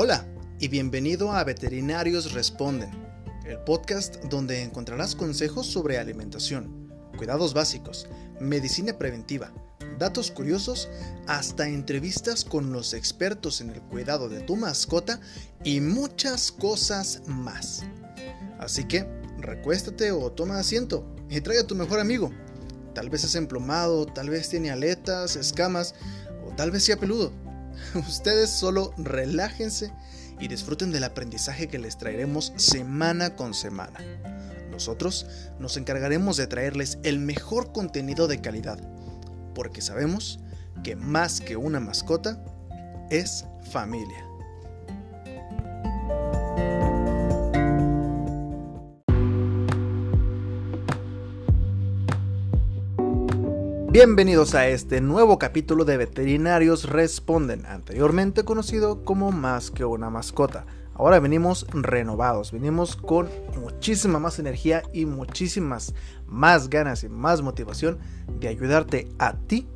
Hola y bienvenido a Veterinarios Responden, el podcast donde encontrarás consejos sobre alimentación, cuidados básicos, medicina preventiva, datos curiosos, hasta entrevistas con los expertos en el cuidado de tu mascota y muchas cosas más. Así que recuéstate o toma asiento y trae a tu mejor amigo. Tal vez es emplumado, tal vez tiene aletas, escamas o tal vez sea peludo. Ustedes solo relájense y disfruten del aprendizaje que les traeremos semana con semana. Nosotros nos encargaremos de traerles el mejor contenido de calidad, porque sabemos que más que una mascota es familia. Bienvenidos a este nuevo capítulo de Veterinarios Responden, anteriormente conocido como Más que una mascota. Ahora venimos renovados, venimos con muchísima más energía y muchísimas más ganas y más motivación de ayudarte a ti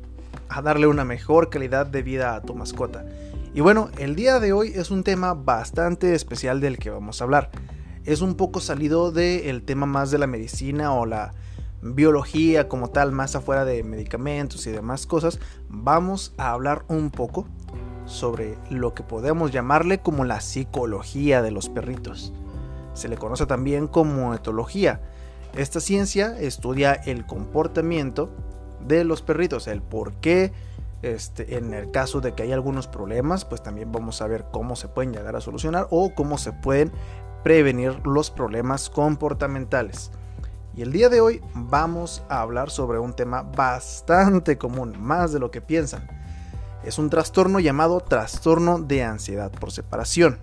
a darle una mejor calidad de vida a tu mascota. Y bueno, el día de hoy es un tema bastante especial del que vamos a hablar. Es un poco salido del tema más de la medicina o la biología como tal, más afuera de medicamentos y demás cosas, vamos a hablar un poco sobre lo que podemos llamarle como la psicología de los perritos. Se le conoce también como etología. Esta ciencia estudia el comportamiento de los perritos, el por qué, este, en el caso de que hay algunos problemas, pues también vamos a ver cómo se pueden llegar a solucionar o cómo se pueden prevenir los problemas comportamentales. Y el día de hoy vamos a hablar sobre un tema bastante común, más de lo que piensan. Es un trastorno llamado trastorno de ansiedad por separación.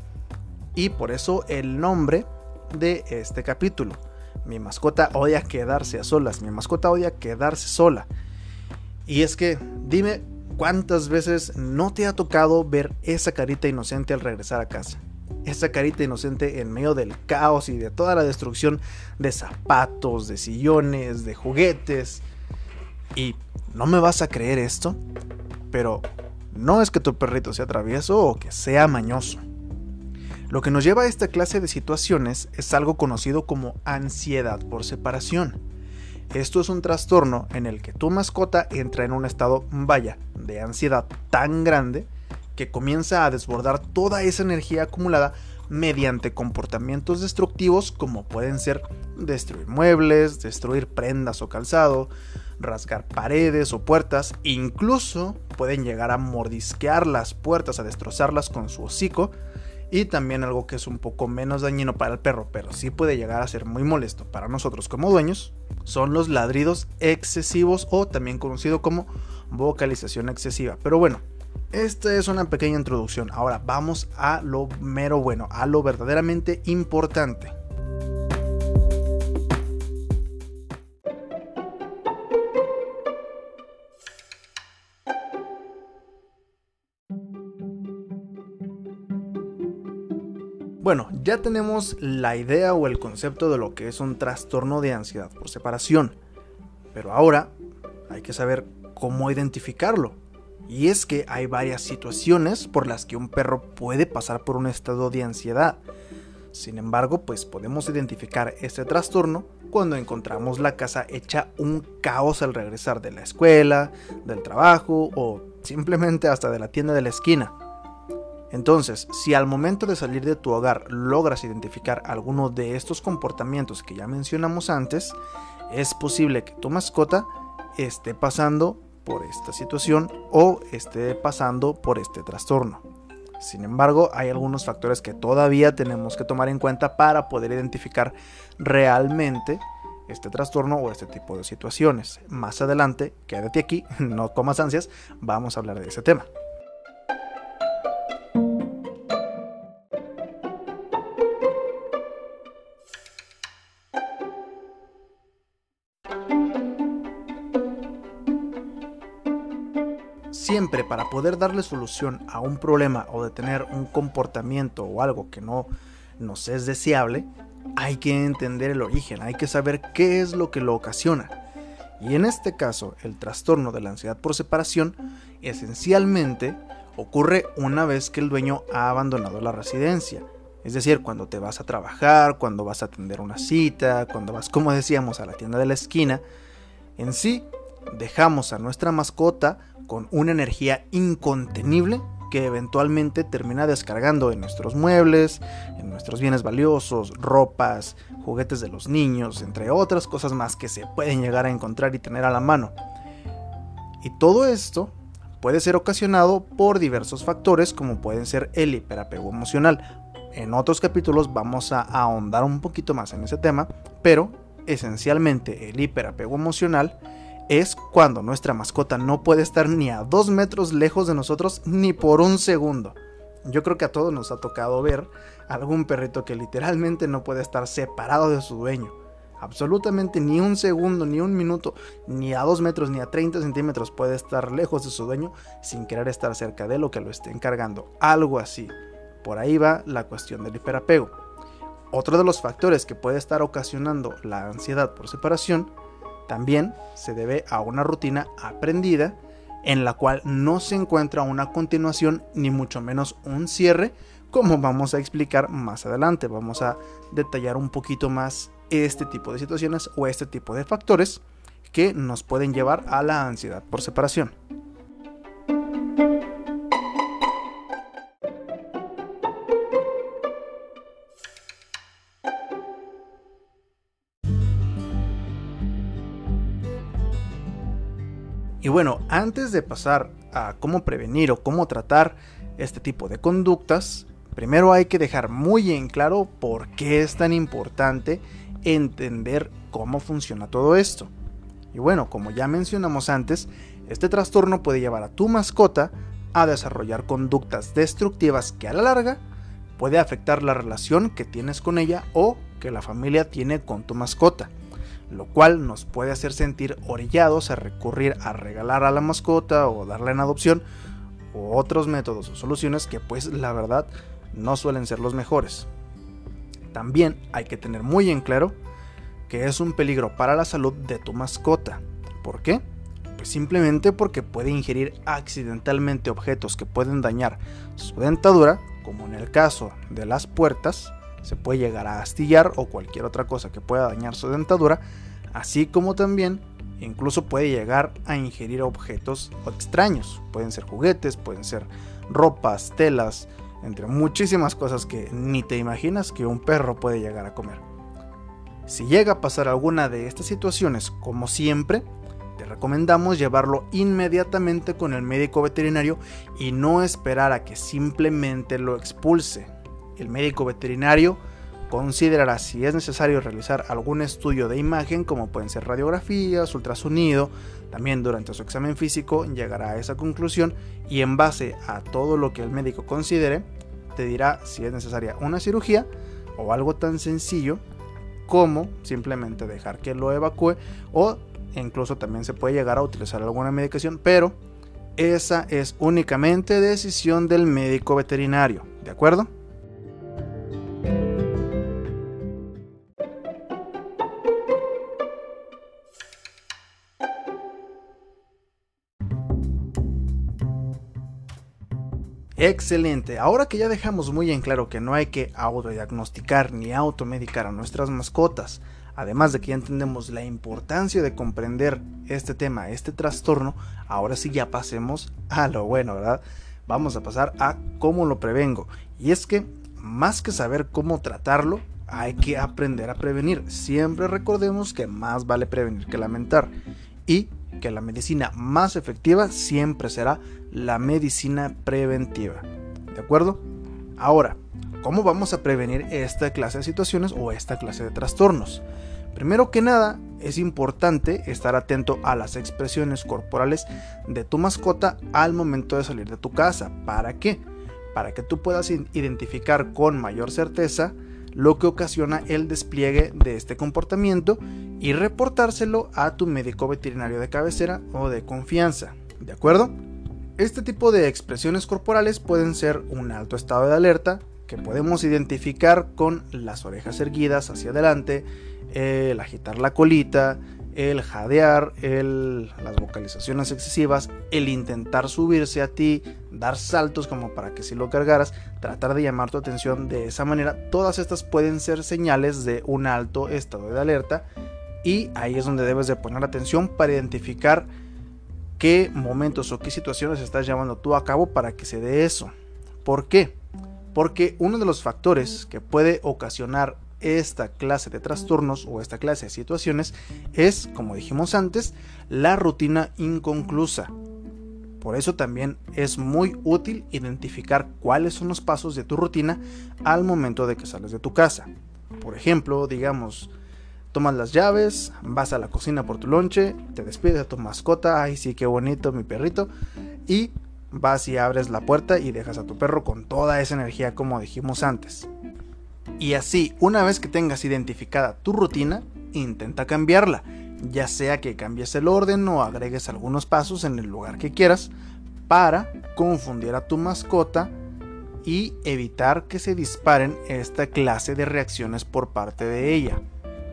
Y por eso el nombre de este capítulo. Mi mascota odia quedarse a solas, mi mascota odia quedarse sola. Y es que, dime cuántas veces no te ha tocado ver esa carita inocente al regresar a casa esa carita inocente en medio del caos y de toda la destrucción de zapatos, de sillones, de juguetes. Y no me vas a creer esto, pero no es que tu perrito sea travieso o que sea mañoso. Lo que nos lleva a esta clase de situaciones es algo conocido como ansiedad por separación. Esto es un trastorno en el que tu mascota entra en un estado, vaya, de ansiedad tan grande que comienza a desbordar toda esa energía acumulada mediante comportamientos destructivos como pueden ser destruir muebles, destruir prendas o calzado, rasgar paredes o puertas, incluso pueden llegar a mordisquear las puertas, a destrozarlas con su hocico, y también algo que es un poco menos dañino para el perro, pero sí puede llegar a ser muy molesto para nosotros como dueños, son los ladridos excesivos o también conocido como vocalización excesiva. Pero bueno, esta es una pequeña introducción. Ahora vamos a lo mero bueno, a lo verdaderamente importante. Bueno, ya tenemos la idea o el concepto de lo que es un trastorno de ansiedad por separación. Pero ahora hay que saber cómo identificarlo. Y es que hay varias situaciones por las que un perro puede pasar por un estado de ansiedad. Sin embargo, pues podemos identificar este trastorno cuando encontramos la casa hecha un caos al regresar de la escuela, del trabajo o simplemente hasta de la tienda de la esquina. Entonces, si al momento de salir de tu hogar logras identificar alguno de estos comportamientos que ya mencionamos antes, es posible que tu mascota esté pasando por esta situación o esté pasando por este trastorno. Sin embargo, hay algunos factores que todavía tenemos que tomar en cuenta para poder identificar realmente este trastorno o este tipo de situaciones. Más adelante, quédate aquí, no comas ansias, vamos a hablar de ese tema. Siempre para poder darle solución a un problema o detener un comportamiento o algo que no nos es deseable, hay que entender el origen, hay que saber qué es lo que lo ocasiona. Y en este caso, el trastorno de la ansiedad por separación esencialmente ocurre una vez que el dueño ha abandonado la residencia. Es decir, cuando te vas a trabajar, cuando vas a atender una cita, cuando vas, como decíamos, a la tienda de la esquina. En sí, dejamos a nuestra mascota con una energía incontenible que eventualmente termina descargando en nuestros muebles, en nuestros bienes valiosos, ropas, juguetes de los niños, entre otras cosas más que se pueden llegar a encontrar y tener a la mano. Y todo esto puede ser ocasionado por diversos factores como pueden ser el hiperapego emocional. En otros capítulos vamos a ahondar un poquito más en ese tema, pero esencialmente el hiperapego emocional es cuando nuestra mascota no puede estar ni a dos metros lejos de nosotros ni por un segundo. Yo creo que a todos nos ha tocado ver algún perrito que literalmente no puede estar separado de su dueño. Absolutamente ni un segundo, ni un minuto, ni a dos metros, ni a 30 centímetros puede estar lejos de su dueño sin querer estar cerca de lo que lo esté encargando. Algo así. Por ahí va la cuestión del hiperapego. Otro de los factores que puede estar ocasionando la ansiedad por separación también se debe a una rutina aprendida en la cual no se encuentra una continuación ni mucho menos un cierre, como vamos a explicar más adelante. Vamos a detallar un poquito más este tipo de situaciones o este tipo de factores que nos pueden llevar a la ansiedad por separación. Y bueno, antes de pasar a cómo prevenir o cómo tratar este tipo de conductas, primero hay que dejar muy en claro por qué es tan importante entender cómo funciona todo esto. Y bueno, como ya mencionamos antes, este trastorno puede llevar a tu mascota a desarrollar conductas destructivas que a la larga puede afectar la relación que tienes con ella o que la familia tiene con tu mascota lo cual nos puede hacer sentir orillados a recurrir a regalar a la mascota o darla en adopción o otros métodos o soluciones que pues la verdad no suelen ser los mejores. También hay que tener muy en claro que es un peligro para la salud de tu mascota. ¿Por qué? Pues simplemente porque puede ingerir accidentalmente objetos que pueden dañar su dentadura, como en el caso de las puertas, se puede llegar a astillar o cualquier otra cosa que pueda dañar su dentadura, así como también incluso puede llegar a ingerir objetos extraños, pueden ser juguetes, pueden ser ropas, telas, entre muchísimas cosas que ni te imaginas que un perro puede llegar a comer. Si llega a pasar alguna de estas situaciones, como siempre, te recomendamos llevarlo inmediatamente con el médico veterinario y no esperar a que simplemente lo expulse el médico veterinario considerará si es necesario realizar algún estudio de imagen, como pueden ser radiografías, ultrasonido, también durante su examen físico llegará a esa conclusión y en base a todo lo que el médico considere, te dirá si es necesaria una cirugía o algo tan sencillo como simplemente dejar que lo evacúe o incluso también se puede llegar a utilizar alguna medicación, pero esa es únicamente decisión del médico veterinario, ¿de acuerdo? Excelente, ahora que ya dejamos muy en claro que no hay que autodiagnosticar ni automedicar a nuestras mascotas, además de que ya entendemos la importancia de comprender este tema, este trastorno, ahora sí ya pasemos a lo bueno, ¿verdad? Vamos a pasar a cómo lo prevengo. Y es que más que saber cómo tratarlo, hay que aprender a prevenir. Siempre recordemos que más vale prevenir que lamentar. Y que la medicina más efectiva siempre será la medicina preventiva. ¿De acuerdo? Ahora, ¿cómo vamos a prevenir esta clase de situaciones o esta clase de trastornos? Primero que nada, es importante estar atento a las expresiones corporales de tu mascota al momento de salir de tu casa. ¿Para qué? Para que tú puedas identificar con mayor certeza lo que ocasiona el despliegue de este comportamiento y reportárselo a tu médico veterinario de cabecera o de confianza. ¿De acuerdo? Este tipo de expresiones corporales pueden ser un alto estado de alerta que podemos identificar con las orejas erguidas hacia adelante, el agitar la colita, el jadear, el, las vocalizaciones excesivas, el intentar subirse a ti, dar saltos como para que si lo cargaras, tratar de llamar tu atención de esa manera, todas estas pueden ser señales de un alto estado de alerta y ahí es donde debes de poner atención para identificar qué momentos o qué situaciones estás llevando tú a cabo para que se dé eso. ¿Por qué? Porque uno de los factores que puede ocasionar esta clase de trastornos o esta clase de situaciones es, como dijimos antes, la rutina inconclusa. Por eso también es muy útil identificar cuáles son los pasos de tu rutina al momento de que sales de tu casa. Por ejemplo, digamos, tomas las llaves, vas a la cocina por tu lonche, te despides de tu mascota, ay sí, qué bonito mi perrito, y vas y abres la puerta y dejas a tu perro con toda esa energía como dijimos antes. Y así, una vez que tengas identificada tu rutina, intenta cambiarla, ya sea que cambies el orden o agregues algunos pasos en el lugar que quieras para confundir a tu mascota y evitar que se disparen esta clase de reacciones por parte de ella.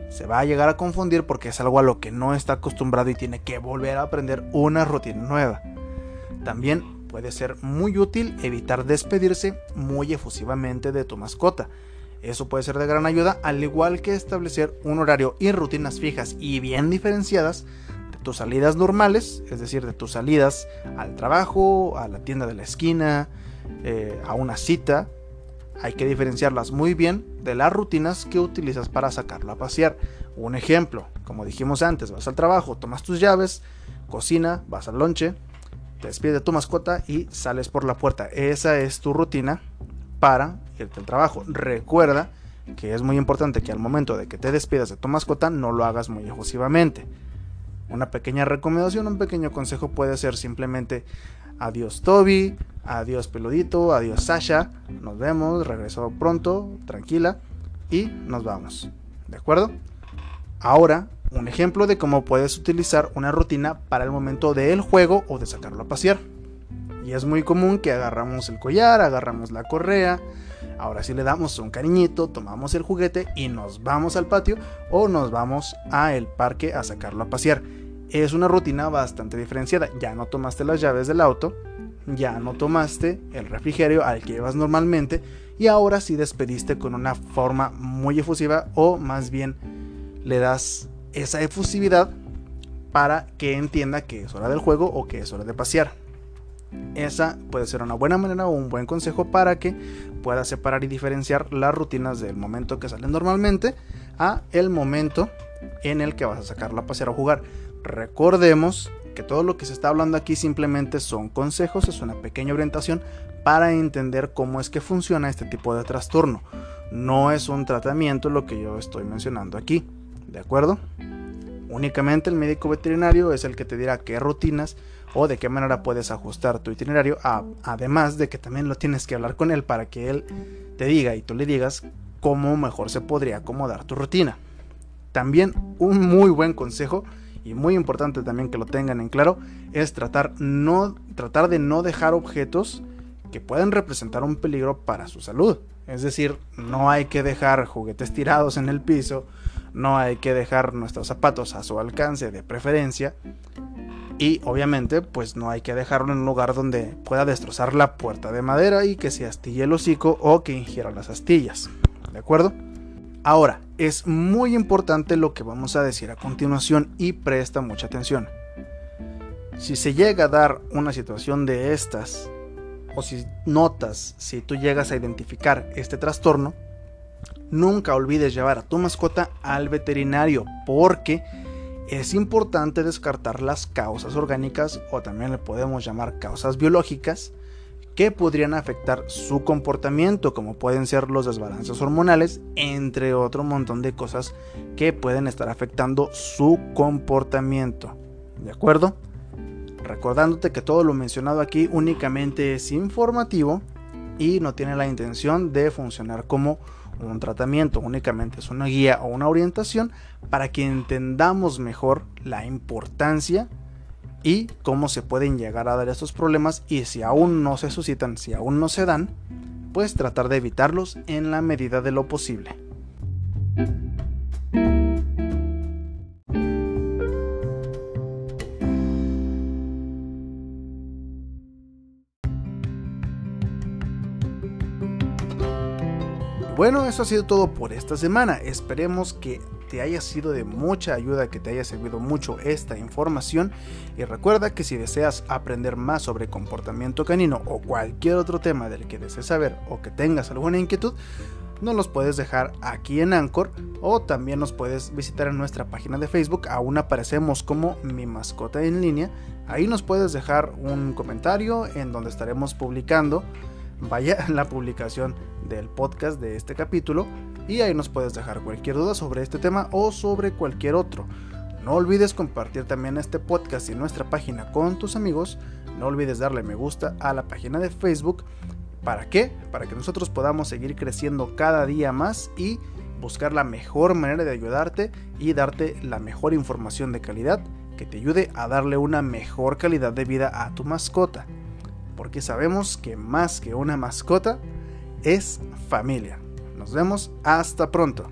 Se va a llegar a confundir porque es algo a lo que no está acostumbrado y tiene que volver a aprender una rutina nueva. También puede ser muy útil evitar despedirse muy efusivamente de tu mascota, eso puede ser de gran ayuda, al igual que establecer un horario y rutinas fijas y bien diferenciadas de tus salidas normales, es decir, de tus salidas al trabajo, a la tienda de la esquina, eh, a una cita. Hay que diferenciarlas muy bien de las rutinas que utilizas para sacarlo a pasear. Un ejemplo, como dijimos antes, vas al trabajo, tomas tus llaves, cocina, vas al lonche, te despides de tu mascota y sales por la puerta. Esa es tu rutina para irte al trabajo. Recuerda que es muy importante que al momento de que te despidas de tu mascota no lo hagas muy efusivamente. Una pequeña recomendación, un pequeño consejo puede ser simplemente adiós Toby, adiós Peludito, adiós Sasha, nos vemos, regreso pronto, tranquila y nos vamos. ¿De acuerdo? Ahora, un ejemplo de cómo puedes utilizar una rutina para el momento del juego o de sacarlo a pasear. Y es muy común que agarramos el collar, agarramos la correa, ahora sí le damos un cariñito, tomamos el juguete y nos vamos al patio o nos vamos al parque a sacarlo a pasear. Es una rutina bastante diferenciada. Ya no tomaste las llaves del auto, ya no tomaste el refrigerio al que llevas normalmente y ahora sí despediste con una forma muy efusiva o más bien le das esa efusividad para que entienda que es hora del juego o que es hora de pasear. Esa puede ser una buena manera o un buen consejo para que puedas separar y diferenciar las rutinas del momento que salen normalmente a el momento en el que vas a sacarla a pasear o jugar. Recordemos que todo lo que se está hablando aquí simplemente son consejos, es una pequeña orientación para entender cómo es que funciona este tipo de trastorno. No es un tratamiento lo que yo estoy mencionando aquí, ¿de acuerdo? Únicamente el médico veterinario es el que te dirá qué rutinas o de qué manera puedes ajustar tu itinerario, además de que también lo tienes que hablar con él para que él te diga y tú le digas cómo mejor se podría acomodar tu rutina. También un muy buen consejo y muy importante también que lo tengan en claro es tratar, no, tratar de no dejar objetos que pueden representar un peligro para su salud. Es decir, no hay que dejar juguetes tirados en el piso, no hay que dejar nuestros zapatos a su alcance de preferencia y obviamente, pues no hay que dejarlo en un lugar donde pueda destrozar la puerta de madera y que se astille el hocico o que ingiera las astillas. ¿De acuerdo? Ahora, es muy importante lo que vamos a decir a continuación y presta mucha atención. Si se llega a dar una situación de estas, o si notas, si tú llegas a identificar este trastorno, nunca olvides llevar a tu mascota al veterinario porque es importante descartar las causas orgánicas o también le podemos llamar causas biológicas que podrían afectar su comportamiento, como pueden ser los desbalances hormonales, entre otro montón de cosas que pueden estar afectando su comportamiento. ¿De acuerdo? Recordándote que todo lo mencionado aquí únicamente es informativo y no tiene la intención de funcionar como un tratamiento, únicamente es una guía o una orientación para que entendamos mejor la importancia y cómo se pueden llegar a dar estos problemas y si aún no se suscitan, si aún no se dan, pues tratar de evitarlos en la medida de lo posible. Bueno, eso ha sido todo por esta semana. Esperemos que te haya sido de mucha ayuda, que te haya servido mucho esta información. Y recuerda que si deseas aprender más sobre comportamiento canino o cualquier otro tema del que desees saber o que tengas alguna inquietud, nos los puedes dejar aquí en Anchor o también nos puedes visitar en nuestra página de Facebook. Aún aparecemos como mi mascota en línea. Ahí nos puedes dejar un comentario en donde estaremos publicando vaya la publicación del podcast de este capítulo y ahí nos puedes dejar cualquier duda sobre este tema o sobre cualquier otro. No olvides compartir también este podcast y nuestra página con tus amigos. No olvides darle me gusta a la página de Facebook. ¿Para qué? Para que nosotros podamos seguir creciendo cada día más y buscar la mejor manera de ayudarte y darte la mejor información de calidad que te ayude a darle una mejor calidad de vida a tu mascota porque sabemos que más que una mascota es familia. Nos vemos hasta pronto.